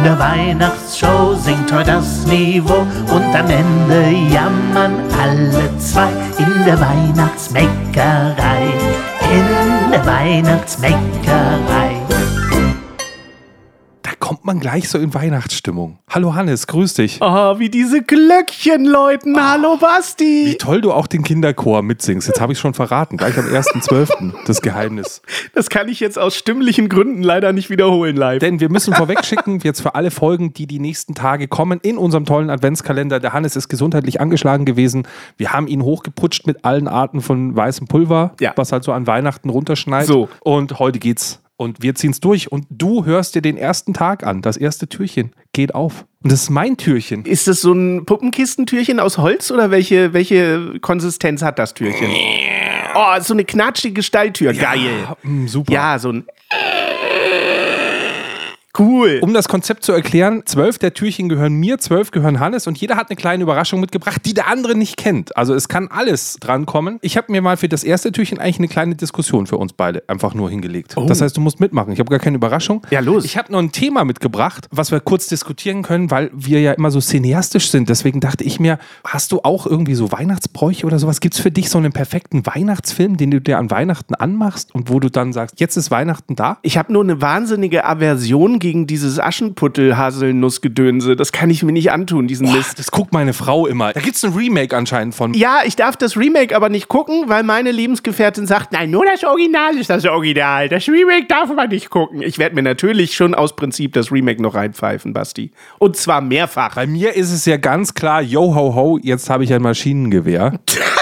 In der Weihnachtsshow singt heute das Niveau und am Ende jammern alle zwei. In der Weihnachtsbäckerei, in der Weihnachtsbäckerei kommt man gleich so in Weihnachtsstimmung. Hallo Hannes, grüß dich. Oh, wie diese Glöckchen läuten. Oh, Hallo Basti. Wie toll du auch den Kinderchor mitsingst. Jetzt habe ich schon verraten, gleich am 1.12. das Geheimnis. Das kann ich jetzt aus stimmlichen Gründen leider nicht wiederholen live. Denn wir müssen vorwegschicken, jetzt für alle Folgen, die die nächsten Tage kommen, in unserem tollen Adventskalender. Der Hannes ist gesundheitlich angeschlagen gewesen. Wir haben ihn hochgeputscht mit allen Arten von weißem Pulver, ja. was halt so an Weihnachten runterschneidet. So. Und heute geht's und wir ziehen es durch und du hörst dir den ersten Tag an. Das erste Türchen geht auf. Und das ist mein Türchen. Ist das so ein Puppenkistentürchen aus Holz oder welche, welche Konsistenz hat das Türchen? Oh, so eine knatschige Stalltür. Ja, Geil. Mh, super. Ja, so ein. Cool. Um das Konzept zu erklären, zwölf der Türchen gehören mir, zwölf gehören Hannes und jeder hat eine kleine Überraschung mitgebracht, die der andere nicht kennt. Also es kann alles drankommen. Ich habe mir mal für das erste Türchen eigentlich eine kleine Diskussion für uns beide einfach nur hingelegt. Oh. Das heißt, du musst mitmachen. Ich habe gar keine Überraschung. Ja, los. Ich habe noch ein Thema mitgebracht, was wir kurz diskutieren können, weil wir ja immer so cineastisch sind. Deswegen dachte ich mir, hast du auch irgendwie so Weihnachtsbräuche oder sowas? Gibt es für dich so einen perfekten Weihnachtsfilm, den du dir an Weihnachten anmachst und wo du dann sagst, jetzt ist Weihnachten da? Ich habe nur eine wahnsinnige Aversion gegen dieses Aschenputtel-Haselnussgedönse. Das kann ich mir nicht antun, diesen Boah, Mist. Das guckt meine Frau immer. Da gibt es ein Remake anscheinend von. Ja, ich darf das Remake aber nicht gucken, weil meine Lebensgefährtin sagt, nein, nur das Original ist das Original. Das Remake darf man nicht gucken. Ich werde mir natürlich schon aus Prinzip das Remake noch reinpfeifen, Basti. Und zwar mehrfach. Bei mir ist es ja ganz klar, yo ho ho, jetzt habe ich ein Maschinengewehr.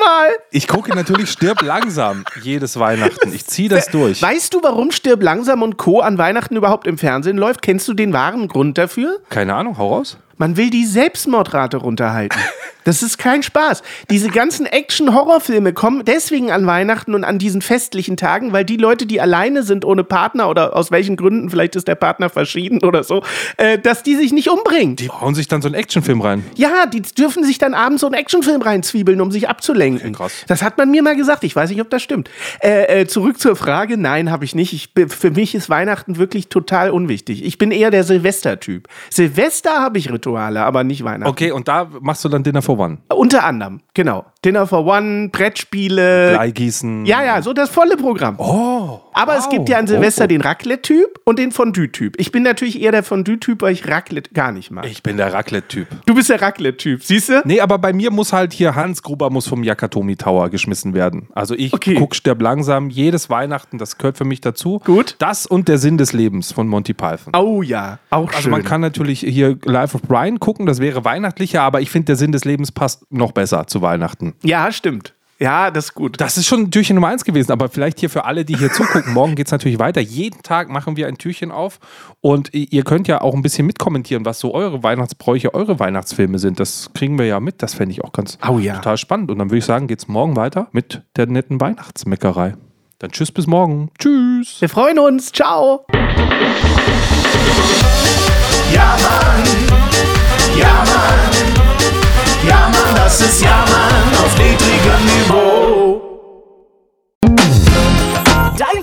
mal. Ich gucke natürlich Stirb langsam jedes Weihnachten. Ich ziehe das durch. Weißt du, warum Stirb langsam und Co. an Weihnachten überhaupt im Fernsehen läuft? Kennst du den wahren Grund dafür? Keine Ahnung, hau raus. Man will die Selbstmordrate runterhalten. Das ist kein Spaß. Diese ganzen Action-Horrorfilme kommen deswegen an Weihnachten und an diesen festlichen Tagen, weil die Leute, die alleine sind ohne Partner oder aus welchen Gründen, vielleicht ist der Partner verschieden oder so, äh, dass die sich nicht umbringen. Die hauen sich dann so einen Actionfilm rein. Ja, die dürfen sich dann abends so einen Actionfilm reinzwiebeln, um sich abzulenken. Okay, krass. Das hat man mir mal gesagt. Ich weiß nicht, ob das stimmt. Äh, äh, zurück zur Frage. Nein, habe ich nicht. Ich, für mich ist Weihnachten wirklich total unwichtig. Ich bin eher der Silvester-Typ. Silvester habe ich Rituale, aber nicht Weihnachten. Okay, und da machst du dann Dinner for One. Unter anderem, genau. Dinner for One, Brettspiele. Bleigießen. Ja, ja, so das volle Programm. Oh. Aber wow. es gibt ja an Silvester oh. den Raclette-Typ und den Fondue-Typ. Ich bin natürlich eher der Fondue-Typ, weil ich Raclette gar nicht mag. Ich bin der Raclette-Typ. Du bist der Raclette-Typ, siehst du? Nee, aber bei mir muss halt hier Hans Gruber muss vom Yakatomi Tower geschmissen werden. Also ich okay. guck Sterb langsam jedes Weihnachten, das gehört für mich dazu. Gut. Das und der Sinn des Lebens von Monty Python. Oh ja, auch Also schön. man kann natürlich hier Life of Brian gucken, das wäre weihnachtlicher, aber ich finde, der Sinn des Lebens passt noch besser zu Weihnachten. Ja, stimmt. Ja, das ist gut. Das ist schon Türchen Nummer eins gewesen, aber vielleicht hier für alle, die hier zugucken, morgen geht es natürlich weiter. Jeden Tag machen wir ein Türchen auf und ihr könnt ja auch ein bisschen mitkommentieren, was so eure Weihnachtsbräuche, eure Weihnachtsfilme sind. Das kriegen wir ja mit. Das fände ich auch ganz oh, ja. total spannend. Und dann würde ich sagen, geht es morgen weiter mit der netten Weihnachtsmeckerei. Dann tschüss bis morgen. Tschüss. Wir freuen uns. Ciao.